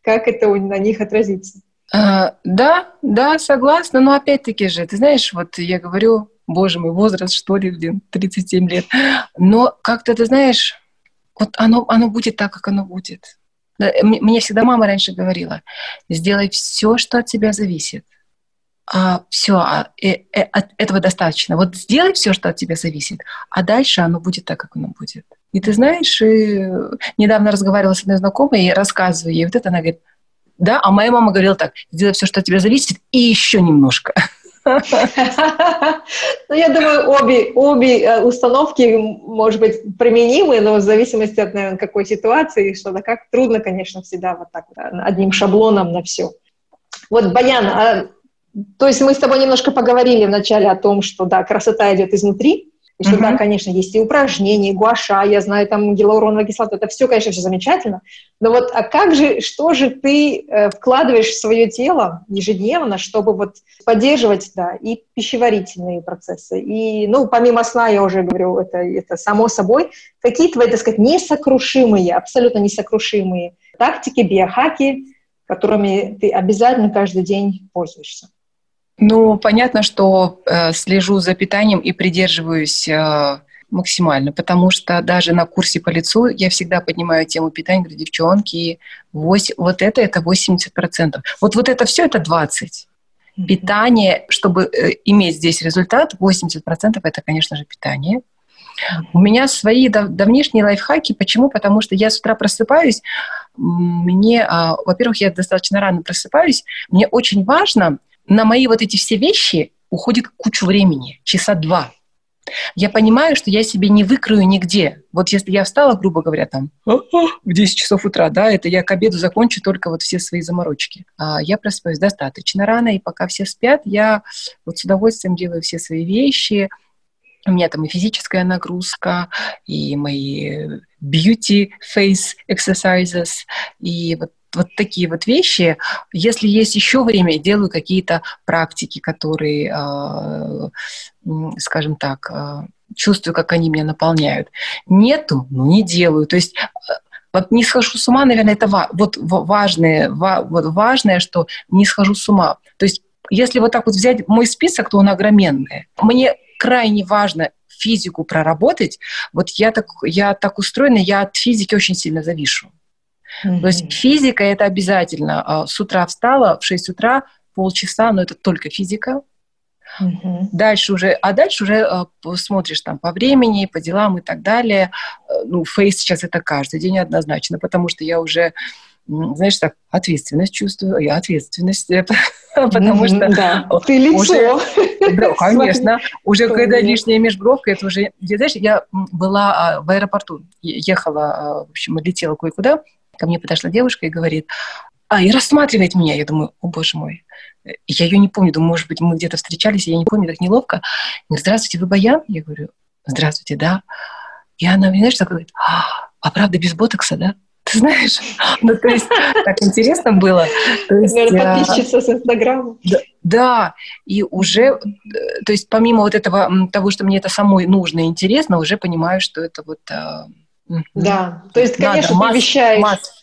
B: Как это на них отразится?
C: А, да, да, согласна, но опять-таки же, ты знаешь, вот я говорю, боже мой, возраст, что ли, блин, 37 лет, но как-то, ты знаешь, вот оно, оно будет так, как оно будет. Мне всегда мама раньше говорила, сделай все, что от тебя зависит а, все, а, э, э, от этого достаточно. Вот сделай все, что от тебя зависит, а дальше оно будет так, как оно будет. И ты знаешь, и недавно разговаривала с одной знакомой и рассказываю ей, вот это она говорит, да, а моя мама говорила так, сделай все, что от тебя зависит, и еще немножко.
B: Ну, я думаю, обе, обе э, установки, может быть, применимы, но в зависимости от, наверное, какой ситуации, что-то как трудно, конечно, всегда вот так одним шаблоном на все. Вот, Баян, а то есть мы с тобой немножко поговорили вначале о том, что, да, красота идет изнутри, и что, uh-huh. да, конечно, есть и упражнения, и гуаша, я знаю, там гиалуроновая кислота, это все, конечно, все замечательно. Но вот, а как же, что же ты э, вкладываешь в свое тело ежедневно, чтобы вот поддерживать, да, и пищеварительные процессы, и, ну, помимо сна, я уже говорю, это, это само собой, какие твои, так сказать, несокрушимые, абсолютно несокрушимые тактики, биохаки, которыми ты обязательно каждый день пользуешься?
C: Ну, понятно, что э, слежу за питанием и придерживаюсь э, максимально, потому что даже на курсе по лицу я всегда поднимаю тему питания, говорю, девчонки, 8, вот это это 80%. Вот, вот это все это 20%. Питание, чтобы э, иметь здесь результат, 80% это, конечно же, питание. У меня свои дав- давнишние лайфхаки. Почему? Потому что я с утра просыпаюсь, мне, а, во-первых, я достаточно рано просыпаюсь, мне очень важно, на мои вот эти все вещи уходит кучу времени, часа два. Я понимаю, что я себе не выкрою нигде. Вот если я встала, грубо говоря, там в 10 часов утра, да, это я к обеду закончу только вот все свои заморочки. А я просыпаюсь достаточно рано, и пока все спят, я вот с удовольствием делаю все свои вещи. У меня там и физическая нагрузка, и мои beauty face exercises, и вот вот такие вот вещи. Если есть еще время, делаю какие-то практики, которые, э, скажем так, э, чувствую, как они меня наполняют. Нету, ну не делаю. То есть э, вот не схожу с ума, наверное, это вот важное, вот важное, что не схожу с ума. То есть если вот так вот взять мой список, то он огроменный. Мне крайне важно физику проработать. Вот я так, я так устроена, я от физики очень сильно завишу. Mm-hmm. То есть физика это обязательно. А, с утра встала в 6 утра, полчаса, но это только физика. Угу. Дальше уже, а дальше уже э, смотришь там по времени, по делам и так далее. Э, ну, фейс сейчас это каждый день однозначно, потому что я уже знаешь, так, ответственность чувствую, я ответственность, потому что...
B: Да, ты лицо.
C: Да, конечно. Уже когда лишняя межбровка, это уже... Знаешь, я была а, в аэропорту, ехала, а, в общем, летела кое-куда, ко мне подошла девушка и говорит, а, и рассматривает меня. Я думаю, о, боже мой. Я ее не помню, думаю, может быть, мы где-то встречались, я не помню, так неловко. Говорит, здравствуйте, вы Баян? Я говорю, здравствуйте, да. И она, знаешь, так говорит, а, а правда без ботокса, да? Ты знаешь? Ну, то есть, так интересно было.
B: То есть, Наверное, подписчица с Инстаграма.
C: Да, да, и уже, э, то есть, помимо вот этого, того, что мне это самой нужно и интересно, уже понимаю, что это вот...
B: Да, то есть, конечно, Надо, ты вещаешь... Масс,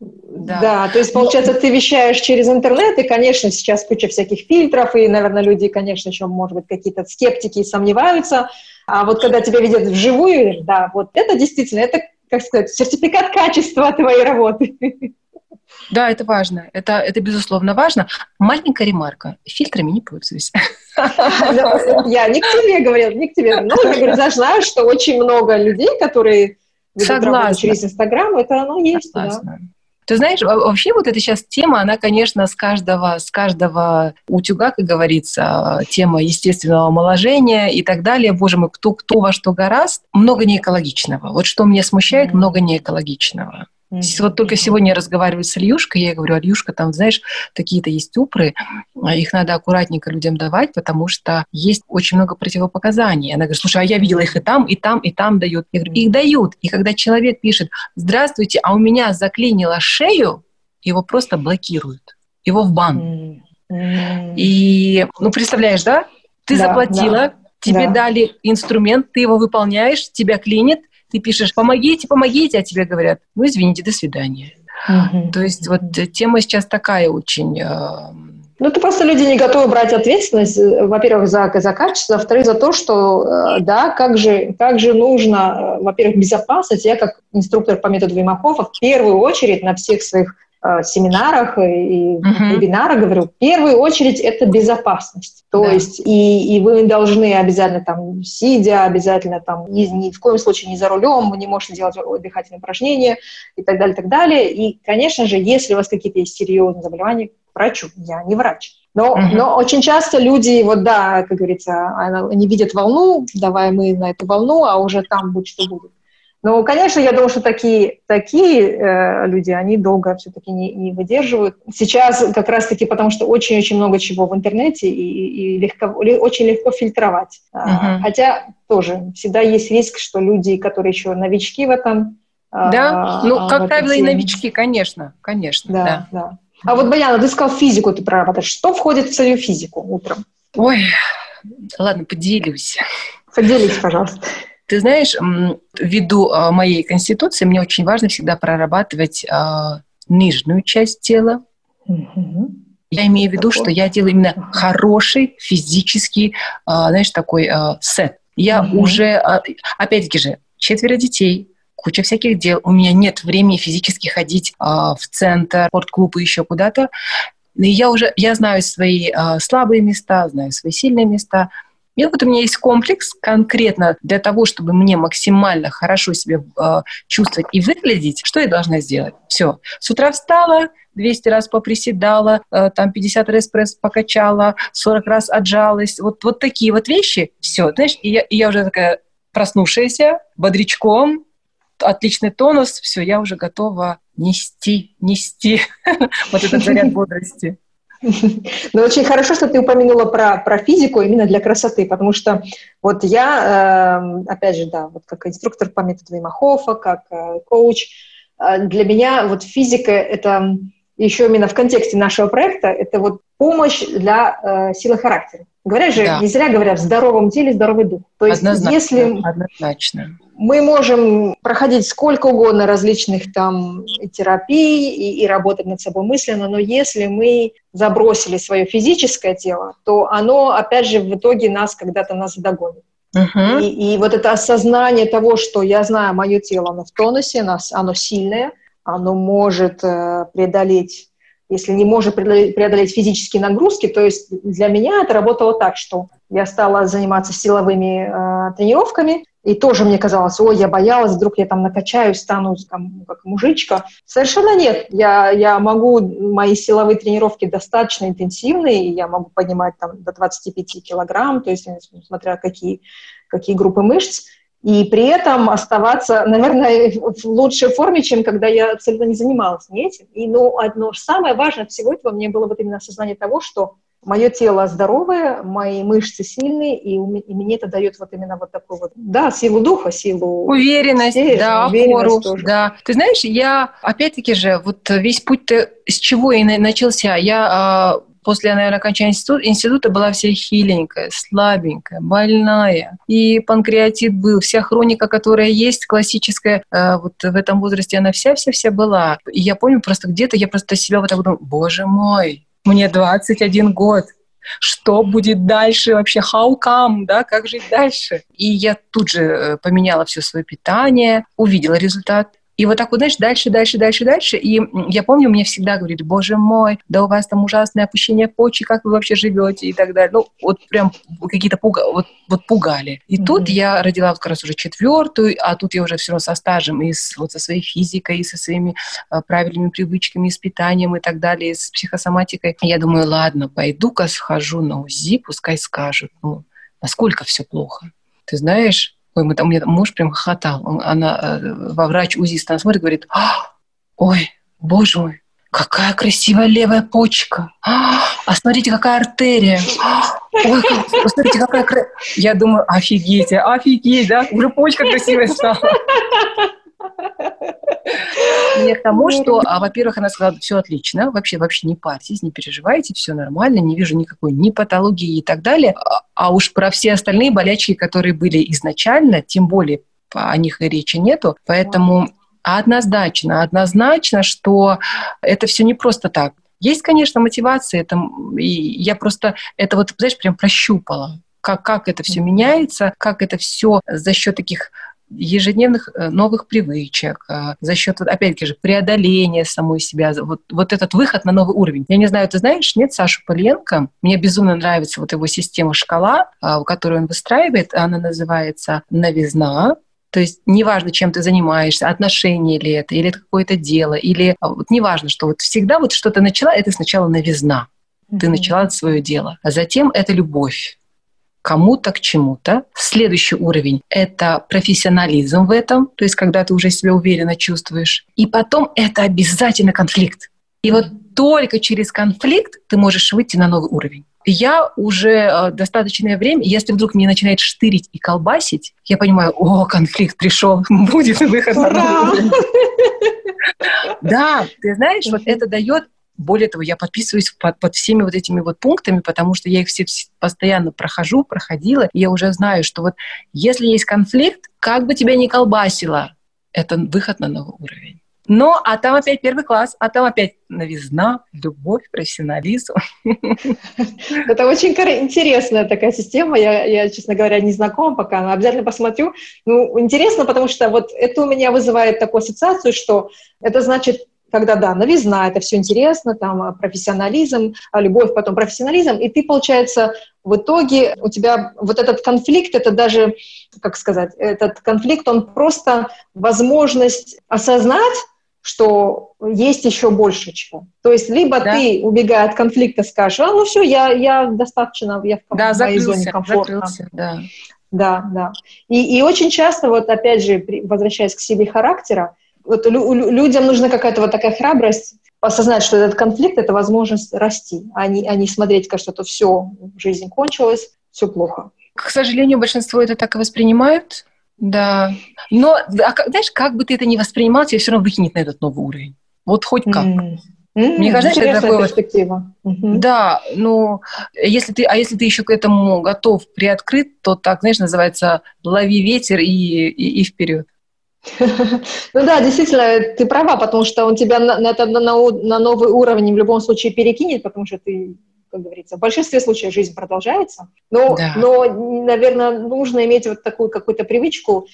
B: да. да, то есть, получается, ты вещаешь через интернет, и, конечно, сейчас куча всяких фильтров, и, наверное, люди, конечно, еще, может быть, какие-то скептики сомневаются, а вот когда тебя видят вживую, да, вот это действительно, это как сказать, сертификат качества твоей работы.
C: Да, это важно. Это, это безусловно важно. Маленькая ремарка. Фильтрами не пользуюсь.
B: Я не к тебе говорила, не к тебе. Но я говорю, знаю, что очень много людей, которые
C: Согласна.
B: через Инстаграм, это оно есть.
C: Согласна. Да. Ты знаешь, вообще вот эта сейчас тема, она, конечно, с каждого, с каждого утюга, как говорится, тема естественного омоложения и так далее. Боже мой, кто, кто во что гораст, много неэкологичного. Вот что меня смущает, много неэкологичного. Mm-hmm. Вот только сегодня я разговариваю с Ильюшкой, я говорю, Ильюшка, там, знаешь, такие-то есть упры, а их надо аккуратненько людям давать, потому что есть очень много противопоказаний. Она говорит, слушай, а я видела их и там, и там, и там дают. Я говорю, их дают. И когда человек пишет, здравствуйте, а у меня заклинило шею, его просто блокируют, его в бан. Mm-hmm. И, ну, представляешь, да? Ты да, заплатила, да. тебе да. дали инструмент, ты его выполняешь, тебя клинит, ты пишешь «помогите, помогите», а тебе говорят «ну, извините, до свидания». Угу. То есть вот тема сейчас такая очень... Э,
B: ну, это просто люди не готовы брать ответственность, э, во-первых, за, за качество, во-вторых, за то, что, э, да, как же, как же нужно, во-первых, безопасность. Я, как инструктор по методу Вимахофа, в первую очередь на всех своих Э, семинарах и uh-huh. вебинарах говорю, в первую очередь это безопасность. То да. есть и, и вы должны обязательно там сидя, обязательно там ни, ни в коем случае не за рулем, вы не можете делать дыхательные упражнения и так далее, и так далее. И, конечно же, если у вас какие-то есть серьезные заболевания, к врачу, я не врач. Но, uh-huh. но очень часто люди, вот да, как говорится, они видят волну, давай мы на эту волну, а уже там будет что будет. Ну, конечно, я думаю, что такие, такие э, люди, они долго все-таки не, не выдерживают. Сейчас как раз-таки потому, что очень-очень много чего в интернете и, и легко, очень легко фильтровать. Uh-huh. Хотя тоже всегда есть риск, что люди, которые еще новички в этом...
C: А, да, а, ну, как правило, и новички, конечно, конечно.
B: Да, да. да. А вот, Баяна, ты сказал физику ты прорабатываешь. Что входит в свою физику утром?
C: Ой, ладно, поделюсь.
B: Поделись, пожалуйста.
C: Ты знаешь, ввиду а, моей конституции мне очень важно всегда прорабатывать а, нижнюю часть тела. Угу. Я имею в виду, что я делаю именно хороший физический, а, знаешь, такой сет. Я угу. уже, опять-таки же, четверо детей, куча всяких дел. У меня нет времени физически ходить в центр, спортклуб и еще куда-то. И я уже, я знаю свои слабые места, знаю свои сильные места – и вот у меня есть комплекс конкретно для того, чтобы мне максимально хорошо себя э, чувствовать и выглядеть. Что я должна сделать? Все. С утра встала, 200 раз поприседала, э, там 50 раз пресс покачала, 40 раз отжалась. Вот, вот такие вот вещи. Все, знаешь, и я, и я уже такая проснувшаяся, бодрячком, отличный тонус, все, я уже готова нести, нести вот этот заряд бодрости.
B: Ну, очень хорошо, что ты упомянула про, про физику именно для красоты, потому что вот я, э, опять же, да, вот как инструктор по методу Вимахофа, как э, коуч, э, для меня вот физика — это еще именно в контексте нашего проекта, это вот помощь для э, силы характера. Говорят же, да. не зря говорят, в здоровом теле здоровый дух.
C: То есть, однозначно, если однозначно.
B: мы можем проходить сколько угодно различных там терапий и, и работать над собой мысленно, но если мы забросили свое физическое тело, то оно, опять же, в итоге нас когда-то нас догонит. Uh-huh. И, и вот это осознание того, что я знаю, мое тело, оно в тонусе, оно, оно сильное, оно может э, преодолеть если не может преодолеть физические нагрузки, то есть для меня это работало так, что я стала заниматься силовыми э, тренировками, и тоже мне казалось, ой, я боялась, вдруг я там накачаюсь, стану там, как мужичка. Совершенно нет. Я, я могу, мои силовые тренировки достаточно интенсивные, я могу поднимать там до 25 килограмм, то есть смотря какие, какие группы мышц и при этом оставаться, наверное, в лучшей форме, чем когда я абсолютно не занималась ни этим. И, ну, одно самое важное всего этого мне было вот именно осознание того, что мое тело здоровое, мои мышцы сильные, и, и мне это дает вот именно вот такую вот, да, силу духа, силу...
C: Уверенность, стержня, да, уверенность опору, тоже. да. Ты знаешь, я, опять-таки же, вот весь путь-то с чего и начался? Я а, после, наверное, окончания института, института была вся хиленькая, слабенькая, больная. И панкреатит был, вся хроника, которая есть, классическая, э, вот в этом возрасте, она вся-вся-вся была. И я помню просто где-то, я просто себя вот так думаю, боже мой, мне 21 год, что будет дальше вообще, how come, да, как жить дальше. И я тут же э, поменяла все свое питание, увидела результат, и вот так вот, знаешь, дальше, дальше, дальше, дальше. И я помню, мне всегда говорили, боже мой, да у вас там ужасное опущение почек, как вы вообще живете и так далее. Ну, вот прям какие-то пуга, вот, вот пугали. И mm-hmm. тут я родила как раз уже четвертую, а тут я уже все равно со стажем и с, вот со своей физикой, и со своими а, правильными привычками, и с питанием и так далее, и с психосоматикой. Я думаю, ладно, пойду-ка схожу на УЗИ, пускай скажут, ну, насколько все плохо. Ты знаешь, Ой, мы, там, у меня муж прям хохотал. Он, она, э, во врач узист, она смотрит, говорит, «А, ой, боже мой, какая красивая левая почка. А, а смотрите, какая артерия. А, ой, посмотрите, какая красивая. Я думаю, офигеть, офигеть, да? Уже почка красивая стала. Мне к тому, что, а, во-первых, она сказала, все отлично, вообще, вообще не парьтесь, не переживайте, все нормально, не вижу никакой ни патологии и так далее. А, а уж про все остальные болячки, которые были изначально, тем более о них и речи нету. Поэтому однозначно, однозначно, что это все не просто так. Есть, конечно, мотивация, это, и я просто это вот, знаешь, прям прощупала, как, как это все меняется, как это все за счет таких ежедневных э, новых привычек, э, за счет, опять-таки же, преодоления самой себя, вот, вот этот выход на новый уровень. Я не знаю, ты знаешь, нет, Сашу Поленко, мне безумно нравится вот его система шкала, а, которую он выстраивает, она называется «Новизна», то есть неважно, чем ты занимаешься, отношения ли это, или это какое-то дело, или а, вот неважно, что вот всегда вот что-то начала, это сначала новизна. Ты начала свое дело, а затем это любовь кому-то к чему-то. Следующий уровень — это профессионализм в этом, то есть когда ты уже себя уверенно чувствуешь. И потом это обязательно конфликт. И вот только через конфликт ты можешь выйти на новый уровень. Я уже э, достаточное время, если вдруг мне начинает штырить и колбасить, я понимаю, о, конфликт пришел, будет выход. Да, ты знаешь, вот это дает более того, я подписываюсь под, под всеми вот этими вот пунктами, потому что я их все постоянно прохожу, проходила, и я уже знаю, что вот если есть конфликт, как бы тебя ни колбасило, это выход на новый уровень. Но, а там опять первый класс, а там опять новизна, любовь, профессионализм.
B: Это очень интересная такая система. Я, я, честно говоря, не знакома пока, но обязательно посмотрю. Ну, интересно, потому что вот это у меня вызывает такую ассоциацию, что это значит, когда, да, новизна, это все интересно, там, а, профессионализм, а, любовь, потом профессионализм, и ты, получается, в итоге у тебя вот этот конфликт, это даже, как сказать, этот конфликт, он просто возможность осознать, что есть еще больше чего. То есть либо да. ты, убегая от конфликта, скажешь, а, ну все, я, я достаточно, я в да, моей закрылся, зоне комфорта. Закрылся, да. Да, да. И, и очень часто, вот опять же, возвращаясь к силе характера, вот лю- людям нужна какая-то вот такая храбрость осознать, что этот конфликт — это возможность расти, а не, а не смотреть, как что-то все, жизнь кончилась, все плохо.
C: К сожалению, большинство это так и воспринимают, да. Но, а, знаешь, как бы ты это ни воспринимал, тебя все равно выкинет на этот новый уровень. Вот хоть как. Mm. Mm, Мне кажется, это такое перспектива. Mm-hmm. Да, ну, если ты, а если ты еще к этому готов, приоткрыт, то так, знаешь, называется «лови ветер и, и, и вперед».
B: Ну да, действительно, ты права, потому что он тебя на, на, на, на новый уровень в любом случае перекинет, потому что ты, как говорится, в большинстве случаев жизнь продолжается. Но, да. но наверное, нужно иметь вот такую какую-то привычку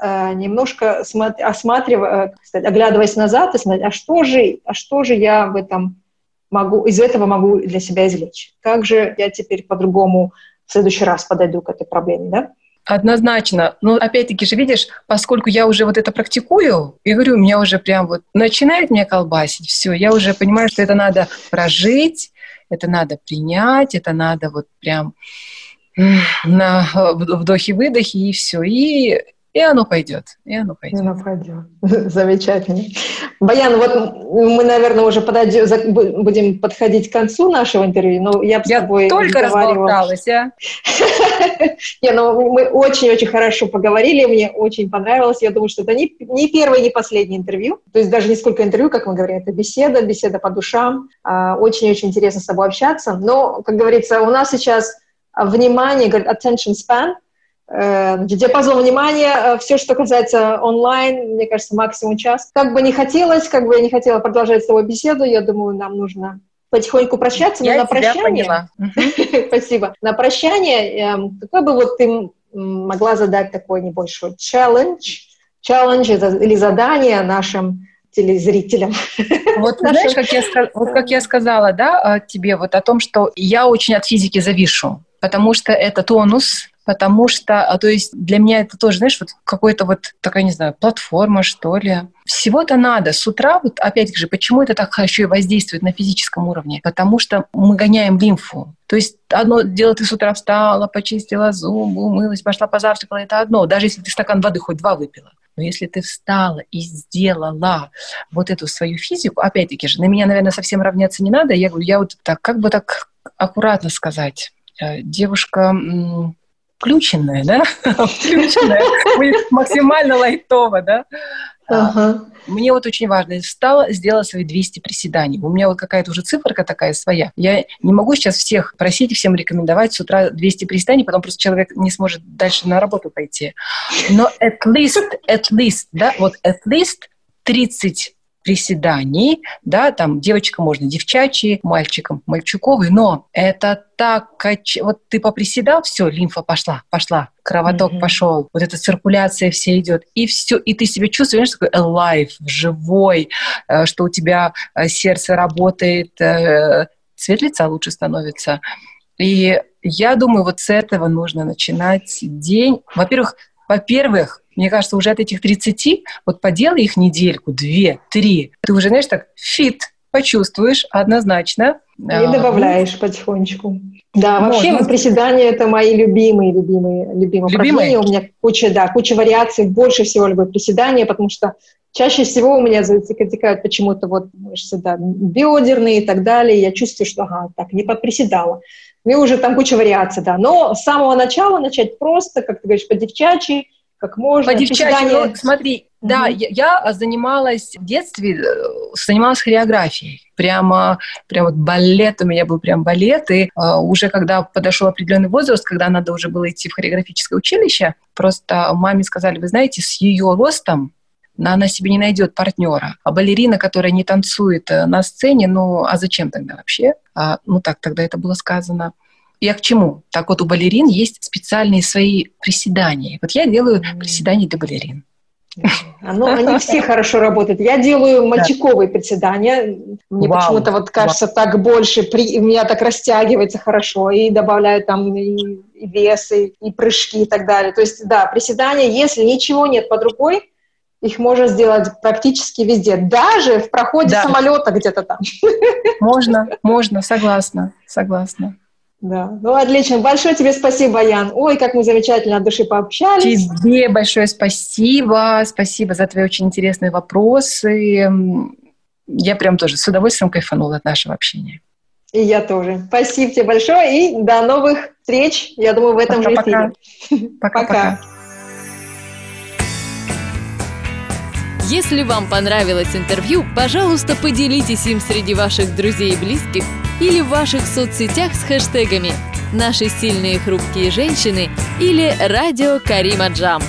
B: э, немножко осматривая, кстати, оглядываясь назад и смотреть, а что же, а что же я в этом могу, из этого могу для себя извлечь? Как же я теперь по-другому в следующий раз подойду к этой проблеме, да?
C: Однозначно. Но опять-таки же, видишь, поскольку я уже вот это практикую, и говорю, у меня уже прям вот начинает меня колбасить, все, я уже понимаю, что это надо прожить, это надо принять, это надо вот прям на вдохе-выдохе, и все. И и оно пойдет, и оно пойдет.
B: И оно пойдет. Замечательно. Баян, вот мы, наверное, уже подойдем, будем подходить к концу нашего интервью, но я с
C: я
B: тобой
C: только разболталась, а?
B: Не, ну мы очень-очень хорошо поговорили, мне очень понравилось. Я думаю, что это не, не первое, не последнее интервью. То есть даже не сколько интервью, как мы говорим, это беседа, беседа по душам. А, очень-очень интересно с тобой общаться. Но, как говорится, у нас сейчас внимание, говорит, attention span – диапазон внимания, э, все, что касается онлайн, мне кажется, максимум час. Как бы не хотелось, как бы я не хотела продолжать с тобой беседу, я думаю, нам нужно потихоньку прощаться,
C: я
B: но на прощание...
C: Поняла.
B: Спасибо. На прощание, эм, какой бы вот ты могла задать такой небольшой челлендж, челлендж или задание нашим телезрителям.
C: Вот знаешь, как я, вот как я сказала, да, тебе вот о том, что я очень от физики завишу, потому что это тонус, потому что, а, то есть для меня это тоже, знаешь, вот какой-то вот такая, не знаю, платформа, что ли. Всего-то надо. С утра, вот опять же, почему это так еще и воздействует на физическом уровне? Потому что мы гоняем лимфу. То есть одно дело, ты с утра встала, почистила зубы, умылась, пошла позавтракала, это одно. Даже если ты стакан воды хоть два выпила. Но если ты встала и сделала вот эту свою физику, опять-таки же, на меня, наверное, совсем равняться не надо. Я говорю, я вот так, как бы так аккуратно сказать, э, девушка включенная, да? Включенная. Максимально лайтово, да? Ага. Мне вот очень важно, встала, сделала свои 200 приседаний. У меня вот какая-то уже циферка такая своя. Я не могу сейчас всех просить и всем рекомендовать с утра 200 приседаний, потом просто человек не сможет дальше на работу пойти. Но at least, at least, да, вот at least 30 приседаний, да, там девочка можно девчачьи, мальчикам мальчуковые, но это так, кач... вот ты поприседал, все, лимфа пошла, пошла, кровоток mm-hmm. пошел, вот эта циркуляция все идет, и все, и ты себя чувствуешь такой alive, живой, э, что у тебя э, сердце работает, э, цвет лица лучше становится. И я думаю, вот с этого нужно начинать день. Во-первых, во-первых, мне кажется, уже от этих 30, вот поделай их недельку, две, три, ты уже, знаешь, так фит почувствуешь однозначно.
B: И добавляешь потихонечку. Да, вообще Можно. приседания это мои любимые, любимые, любимые, любимые? упражнения. У меня куча, да, куча вариаций, больше всего люблю приседания, потому что чаще всего у меня затекают почему-то вот мышцы, да, бедерные и так далее. Я чувствую, что, ага, так, не подприседала. Мне уже там куча вариаций, да. Но с самого начала начать просто, как ты говоришь, по девчачьи, как можно.
C: По девчачьи, ну, смотри, mm-hmm. да, я, я занималась в детстве, э, занималась хореографией. Прямо, прям вот балет, у меня был прям балет, и uh, уже когда подошел определенный возраст, когда надо уже было идти в хореографическое училище, просто маме сказали, вы знаете, с ее ростом она себе не найдет партнера. А балерина, которая не танцует э, на сцене, ну а зачем тогда вообще? А, ну так тогда это было сказано. Я к чему? Так вот, у балерин есть специальные свои приседания. Вот я делаю приседания для балерин.
B: Ну, они все хорошо работают. Я делаю мальчиковые да. приседания. Мне Вау. почему-то вот кажется Вау. так больше, при, у меня так растягивается хорошо, и добавляю там и, и весы, и прыжки и так далее. То есть, да, приседания, если ничего нет под рукой, их можно сделать практически везде, даже в проходе да. самолета где-то там.
C: Можно, можно, согласна, согласна.
B: Да, ну отлично. Большое тебе спасибо, Ян. Ой, как мы замечательно от души пообщались.
C: Тебе большое спасибо. Спасибо за твои очень интересные вопросы. Я прям тоже с удовольствием кайфанула от нашего общения.
B: И я тоже. Спасибо тебе большое и до новых встреч, я думаю, в этом пока, же эфире.
C: Пока-пока.
A: Если вам понравилось интервью, пожалуйста, поделитесь им среди ваших друзей и близких или в ваших соцсетях с хэштегами «Наши сильные хрупкие женщины» или «Радио Карима Джам».